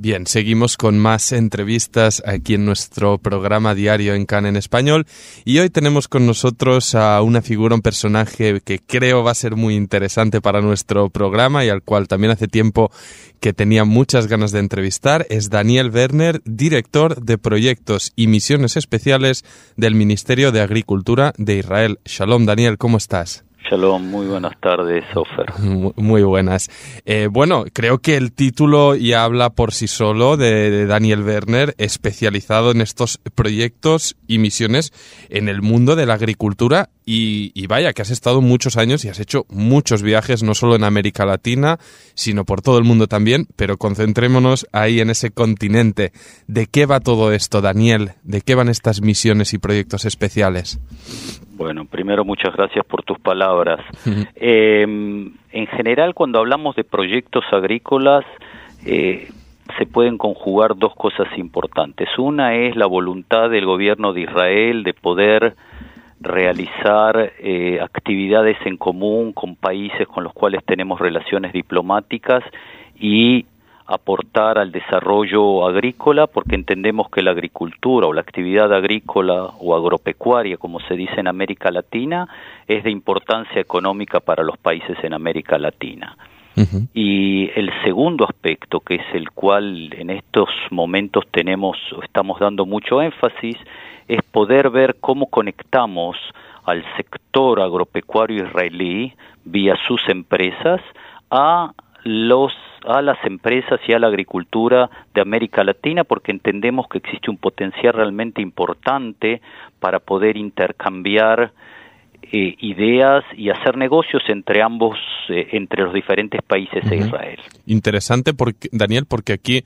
Bien, seguimos con más entrevistas aquí en nuestro programa diario en CAN en español y hoy tenemos con nosotros a una figura, un personaje que creo va a ser muy interesante para nuestro programa y al cual también hace tiempo que tenía muchas ganas de entrevistar. Es Daniel Werner, director de proyectos y misiones especiales del Ministerio de Agricultura de Israel. Shalom, Daniel, ¿cómo estás? Shalom, muy buenas tardes, Ofer. Muy buenas. Eh, bueno, creo que el título ya habla por sí solo de, Daniel Werner, especializado en estos proyectos y misiones en el mundo de la agricultura. Y, y, vaya, que has estado muchos años y has hecho muchos viajes, no solo en América Latina, sino por todo el mundo también. Pero concentrémonos ahí en ese continente. ¿De qué va todo esto, Daniel? ¿De qué van estas misiones y proyectos especiales? Bueno, primero muchas gracias por tus palabras. Eh, en general, cuando hablamos de proyectos agrícolas, eh, se pueden conjugar dos cosas importantes. Una es la voluntad del gobierno de Israel de poder realizar eh, actividades en común con países con los cuales tenemos relaciones diplomáticas y aportar al desarrollo agrícola porque entendemos que la agricultura o la actividad agrícola o agropecuaria, como se dice en América Latina, es de importancia económica para los países en América Latina. Y el segundo aspecto, que es el cual en estos momentos tenemos, estamos dando mucho énfasis, es poder ver cómo conectamos al sector agropecuario israelí vía sus empresas a los a las empresas y a la agricultura de América Latina porque entendemos que existe un potencial realmente importante para poder intercambiar eh, ideas y hacer negocios entre ambos, eh, entre los diferentes países de Israel. Interesante, porque, Daniel, porque aquí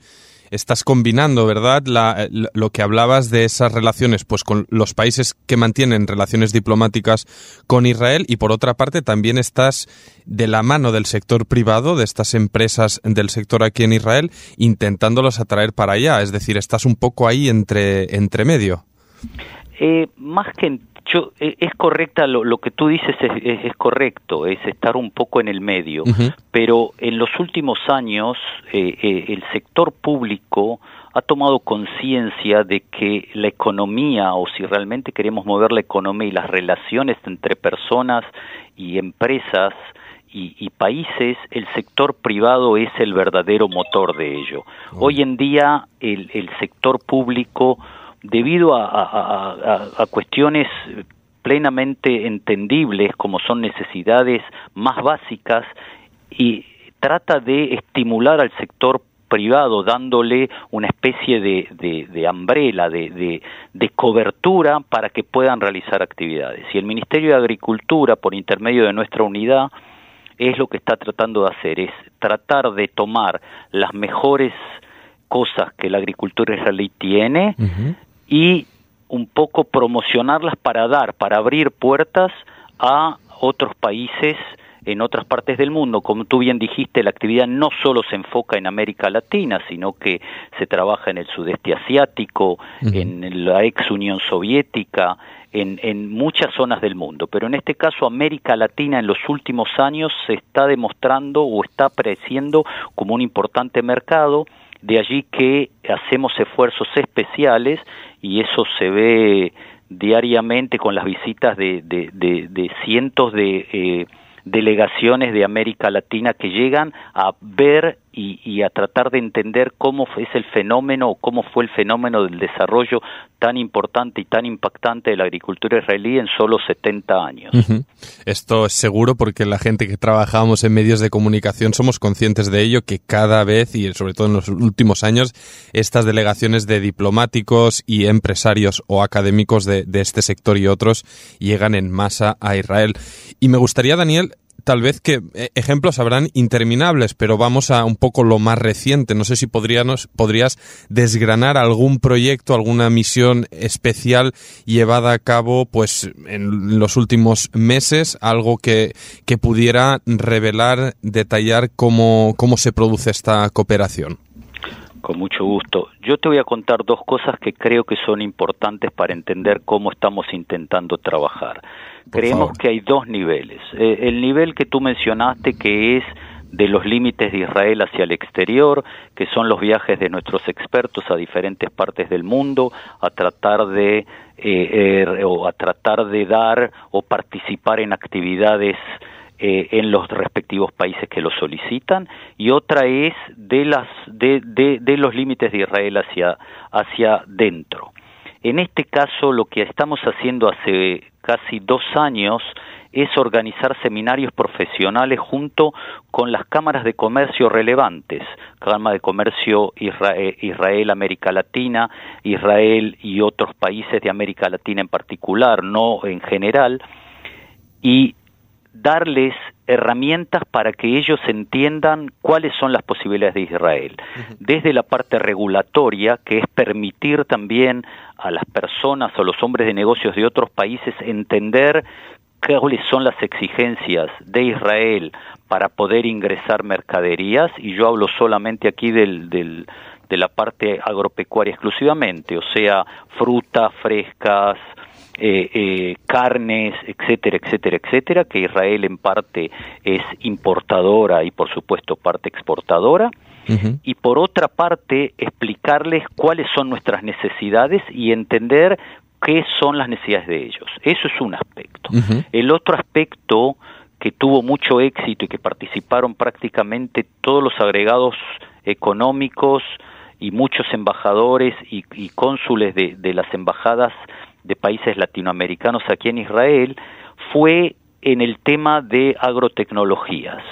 estás combinando, ¿verdad? lo que hablabas de esas relaciones, pues con los países que mantienen relaciones diplomáticas con Israel y por otra parte también estás de la mano del sector privado, de estas empresas del sector aquí en Israel, intentándolos atraer para allá. Es decir, estás un poco ahí entre, entre medio. Eh, más que eh, es correcta lo, que tú dices es, correcto es estar un poco en el medio pero en los últimos años eh, eh, el sector público ha tomado conciencia de que la economía o si realmente queremos mover la economía y las relaciones entre personas y empresas y, países, el sector privado es el verdadero motor de ello. Hoy en día el, el sector público debido a, cuestiones plenamente entendibles como son necesidades más básicas y trata de estimular al sector privado dándole una especie de, de, de umbrella, de, de, cobertura para que puedan realizar actividades. Y el Ministerio de Agricultura, por intermedio de nuestra unidad, es lo que está tratando de hacer, es tratar de tomar las mejores cosas que la agricultura israelí tiene, y un poco promocionarlas para dar, para abrir puertas a otros países en otras partes del mundo. Como tú bien dijiste, la actividad no solo se enfoca en América Latina, sino que se trabaja en el sudeste asiático, en la ex Unión Soviética, en, en, muchas zonas del mundo. Pero en este caso, América Latina en los últimos años se está demostrando o está apareciendo como un importante mercado de allí que hacemos esfuerzos especiales y eso se ve diariamente con las visitas de, de, de, cientos de eh, delegaciones de América Latina que llegan a ver y, a tratar de entender cómo es el fenómeno o cómo fue el fenómeno del desarrollo tan importante y tan impactante de la agricultura israelí en solo 70 años. Esto es seguro porque la gente que trabajamos en medios de comunicación somos conscientes de ello, que cada vez y sobre todo en los últimos años estas delegaciones de diplomáticos y empresarios o académicos de este sector y otros llegan en masa a Israel. Y me gustaría, Daniel, tal vez que eh, ejemplos habrán interminables, pero vamos a un poco lo más reciente. No sé si podrías, podrías desgranar algún proyecto, alguna misión especial llevada a cabo pues en los últimos meses, algo que, que pudiera revelar, detallar cómo, cómo se produce esta cooperación. Con mucho gusto. Yo te voy a contar dos cosas que creo que son importantes para entender cómo estamos intentando trabajar. Creemos que hay dos niveles. Eh, el nivel que tú mencionaste que es de los límites de Israel hacia el exterior, que son los viajes de nuestros expertos a diferentes partes del mundo, a tratar de eh, er, o a tratar de dar o participar en actividades eh, en los respectivos países que lo solicitan y otra es de las de, de, de los límites de Israel hacia hacia dentro. En este caso, lo que estamos haciendo hace casi dos años es organizar seminarios profesionales junto con las cámaras de comercio relevantes, Cámara de Comercio Israel, Israel, América Latina, Israel y otros países de América Latina en particular, no en general, y darles herramientas para que ellos entiendan cuáles son las posibilidades de Israel, desde la parte regulatoria, que es permitir también a las personas o los hombres de negocios de otros países entender cuáles son las exigencias de Israel para poder ingresar mercaderías, y yo hablo solamente aquí del, del, de la parte agropecuaria exclusivamente, o sea, frutas frescas, eh, eh, carnes, etcétera, etcétera, etcétera, que Israel en parte es importadora y por supuesto parte exportadora, y por otra parte explicarles cuáles son nuestras necesidades y entender qué son las necesidades de ellos. Eso es un aspecto. El otro aspecto que tuvo mucho éxito y que participaron prácticamente todos los agregados económicos y muchos embajadores y, cónsules de, las embajadas de países latinoamericanos aquí en Israel fue en el tema de agrotecnologías.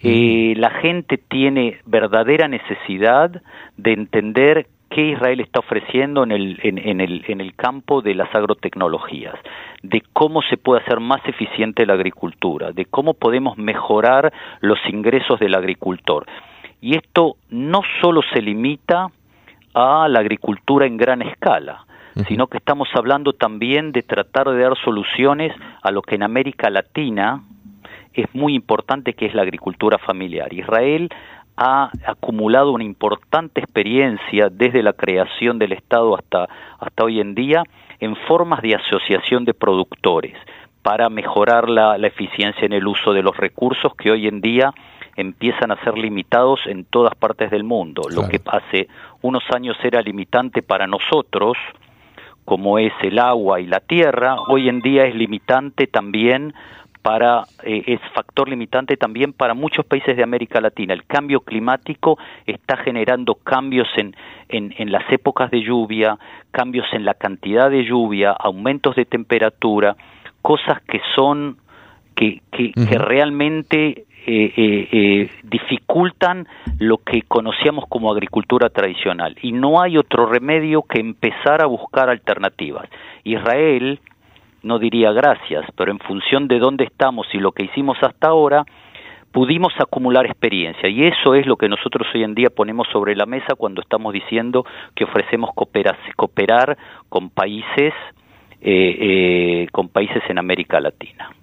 Eh, la gente tiene verdadera necesidad de entender qué Israel está ofreciendo en el, en, el, en el campo de las agrotecnologías, de cómo se puede hacer más eficiente la agricultura, de cómo podemos mejorar los ingresos del agricultor. Y esto no solo se limita a la agricultura en gran escala, sino que estamos hablando también de tratar de dar soluciones a lo que en América Latina es muy importante, que es la agricultura familiar. Israel ha acumulado una importante experiencia desde la creación del Estado hasta, hasta hoy en día en formas de asociación de productores para mejorar la, eficiencia en el uso de los recursos que hoy en día empiezan a ser limitados en todas partes del mundo. Lo que hace unos años era limitante para nosotros, como es el agua y la tierra, hoy en día es limitante también para eh, es factor limitante también para muchos países de América Latina. El cambio climático está generando cambios en, en, las épocas de lluvia, cambios en la cantidad de lluvia, aumentos de temperatura, cosas que son que, que, realmente eh, eh, dificultan lo que conocíamos como agricultura tradicional. Y no hay otro remedio que empezar a buscar alternativas. Israel no diría gracias, pero en función de dónde estamos y lo que hicimos hasta ahora, pudimos acumular experiencia y eso es lo que nosotros hoy en día ponemos sobre la mesa cuando estamos diciendo que ofrecemos cooperar, cooperar con países eh, eh, con países en América Latina.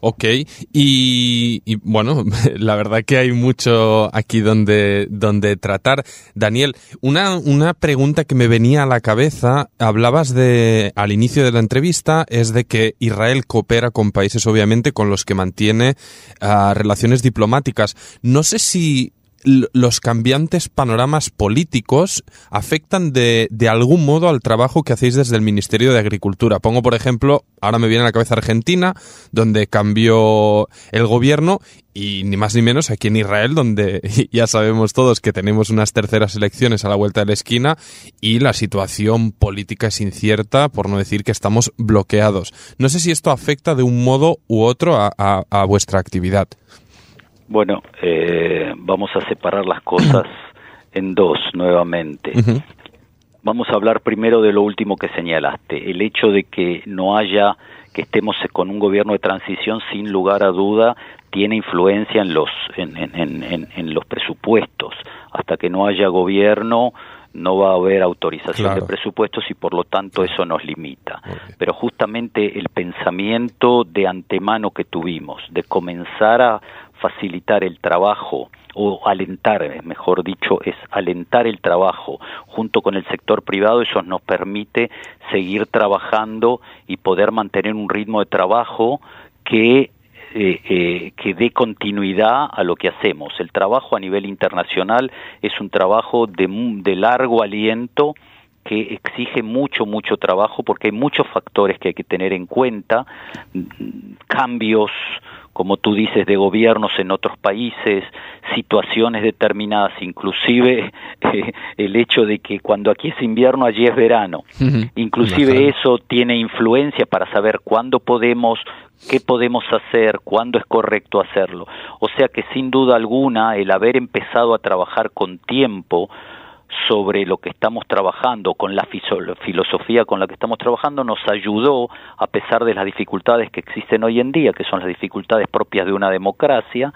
Ok, y, bueno, la verdad que hay mucho aquí donde, donde tratar. Daniel, una, una pregunta que me venía a la cabeza, hablabas de, al inicio de la entrevista, es de que Israel coopera con países, obviamente, con los que mantiene ah, relaciones diplomáticas. No sé si los cambiantes panoramas políticos afectan de, de, algún modo al trabajo que hacéis desde el Ministerio de Agricultura. Pongo, por ejemplo, ahora me viene a la cabeza Argentina, donde cambió el gobierno, y ni más ni menos aquí en Israel, donde ya sabemos todos que tenemos unas terceras elecciones a la vuelta de la esquina y la situación política es incierta, por no decir que estamos bloqueados. No sé si esto afecta de un modo u otro a, a vuestra actividad. Bueno, eh, vamos a separar las cosas en dos nuevamente. Vamos a hablar primero de lo último que señalaste, el hecho de que no haya, que estemos con un gobierno de transición sin lugar a duda tiene influencia en los, en, en, en, los presupuestos. Hasta que no haya gobierno, no va a haber autorización de presupuestos y por lo tanto eso nos limita. Pero justamente el pensamiento de antemano que tuvimos de comenzar a facilitar el trabajo o alentar, mejor dicho, es alentar el trabajo junto con el sector privado, eso nos permite seguir trabajando y poder mantener un ritmo de trabajo que eh, eh, que dé continuidad a lo que hacemos. El trabajo a nivel internacional es un trabajo de, de largo aliento que exige mucho, mucho trabajo porque hay muchos factores que hay que tener en cuenta, cambios, como tú dices, de gobiernos en otros países, situaciones determinadas, inclusive eh, el hecho de que cuando aquí es invierno, allí es verano. Inclusive eso tiene influencia para saber cuándo podemos qué podemos hacer, cuándo es correcto hacerlo. O sea que sin duda alguna el haber empezado a trabajar con tiempo sobre lo que estamos trabajando, con la filosofía con la que estamos trabajando, nos ayudó, a pesar de las dificultades que existen hoy en día, que son las dificultades propias de una democracia,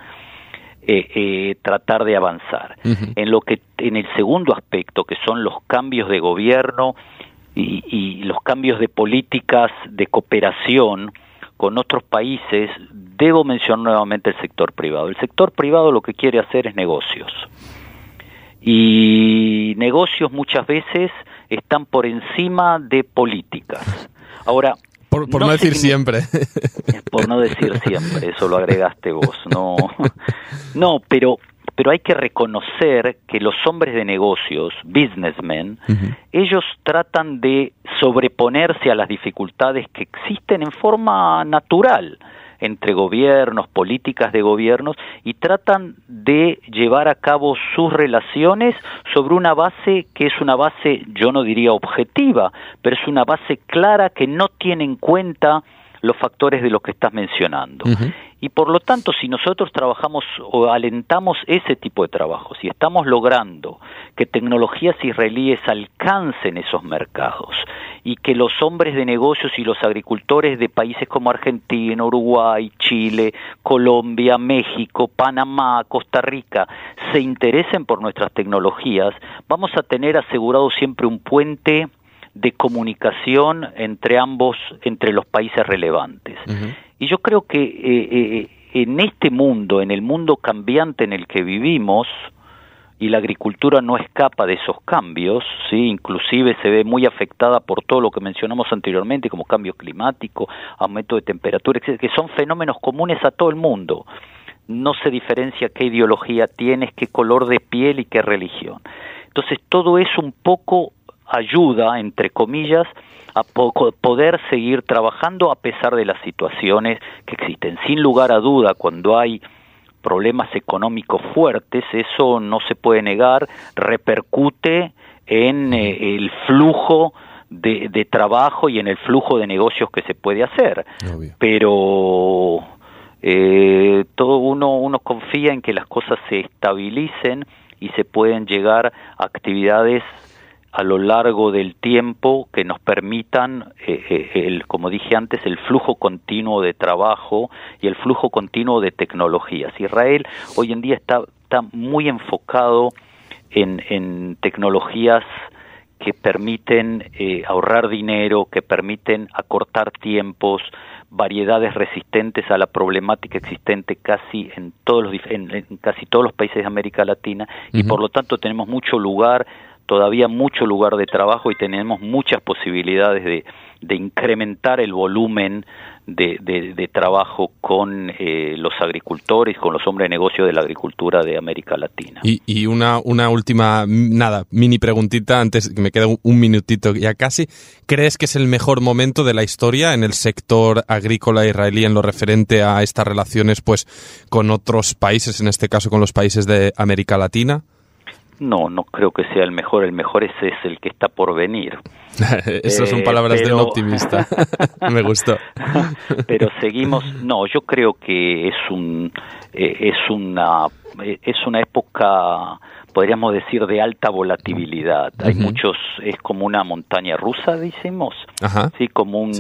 eh, eh, tratar de avanzar. En lo que, en el segundo aspecto, que son los cambios de gobierno y, y los cambios de políticas de cooperación, con otros países, debo mencionar nuevamente el sector privado. El sector privado lo que quiere hacer es negocios. Y negocios muchas veces están por encima de políticas. Ahora, por, no, decir siempre. Por no decir siempre, eso lo agregaste vos, no. No, pero pero hay que reconocer que los hombres de negocios, businessmen, ellos tratan de sobreponerse a las dificultades que existen en forma natural entre gobiernos, políticas de gobiernos, y tratan de llevar a cabo sus relaciones sobre una base que es una base, yo no diría objetiva, pero es una base clara que no tiene en cuenta los factores de los que estás mencionando. Y por lo tanto, si nosotros trabajamos o alentamos ese tipo de trabajo, si estamos logrando que tecnologías israelíes alcancen esos mercados y que los hombres de negocios y los agricultores de países como Argentina, Uruguay, Chile, Colombia, México, Panamá, Costa Rica se interesen por nuestras tecnologías, vamos a tener asegurado siempre un puente de comunicación entre ambos, entre los países relevantes. Y yo creo que eh, eh, en este mundo, en el mundo cambiante en el que vivimos, y la agricultura no escapa de esos cambios, sí, inclusive se ve muy afectada por todo lo que mencionamos anteriormente, como cambio climático, aumento de temperatura, que son fenómenos comunes a todo el mundo. No se diferencia qué ideología tienes, qué color de piel y qué religión. Entonces todo es un poco ayuda, entre comillas, a poder seguir trabajando a pesar de las situaciones que existen. Sin lugar a duda, cuando hay problemas económicos fuertes, eso no se puede negar, repercute en eh, el flujo de, de, trabajo y en el flujo de negocios que se puede hacer. Pero eh, todo uno, uno confía en que las cosas se estabilicen y se pueden llegar a actividades a lo largo del tiempo que nos permitan, eh, eh, el, como dije antes, el flujo continuo de trabajo y el flujo continuo de tecnologías. Israel hoy en día está, está muy enfocado en, en tecnologías que permiten eh, ahorrar dinero, que permiten acortar tiempos, variedades resistentes a la problemática existente casi en todos los en, casi todos los países de América Latina y por lo tanto tenemos mucho lugar todavía mucho lugar de trabajo y tenemos muchas posibilidades de, incrementar el volumen de, trabajo con eh, los agricultores, con los hombres de negocio de la agricultura de América Latina. Y, una, una última, nada, mini preguntita antes, que me queda un, minutito ya casi. ¿Crees que es el mejor momento de la historia en el sector agrícola israelí en lo referente a estas relaciones pues con otros países, en este caso con los países de América Latina? No, no creo que sea el mejor. El mejor es, es el que está por venir. Esas son palabras de un optimista. Me gustó. pero seguimos. No, yo creo que es un eh, es una es una época podríamos decir de alta volatilidad. Hay muchos es como una montaña rusa, decimos. Sí, como un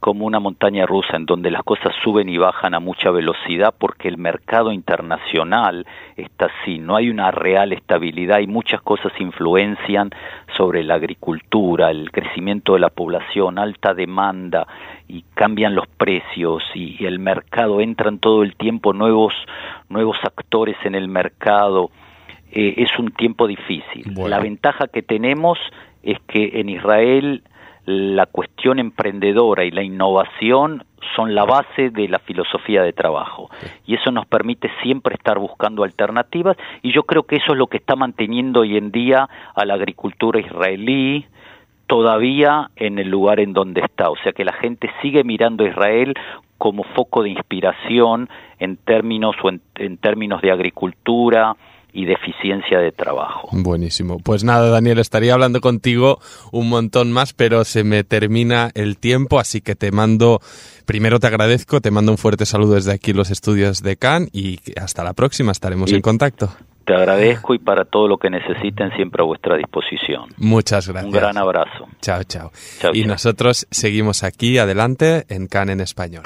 como una montaña rusa en donde las cosas suben y bajan a mucha velocidad porque el mercado internacional está así, no hay una real estabilidad y muchas cosas influencian sobre la agricultura, el crecimiento de la población, alta demanda y cambian los precios y, el mercado entran todo el tiempo nuevos nuevos actores en el mercado. Eh, es un tiempo difícil. La ventaja que tenemos es que en Israel la cuestión emprendedora y la innovación son la base de la filosofía de trabajo. Y eso nos permite siempre estar buscando alternativas y yo creo que eso es lo que está manteniendo hoy en día a la agricultura israelí todavía en el lugar en donde está, o sea que la gente sigue mirando a Israel como foco de inspiración en términos o en términos de agricultura, y de eficiencia de trabajo. Buenísimo. Pues nada, Daniel, estaría hablando contigo un montón más, pero se me termina el tiempo, así que te mando, primero te agradezco, te mando un fuerte saludo desde aquí los estudios de Cannes y hasta la próxima, estaremos en contacto. Te agradezco y para todo lo que necesiten siempre a vuestra disposición. Muchas gracias. Un gran abrazo. Chao, chao. y nosotros seguimos aquí adelante en Cannes en español.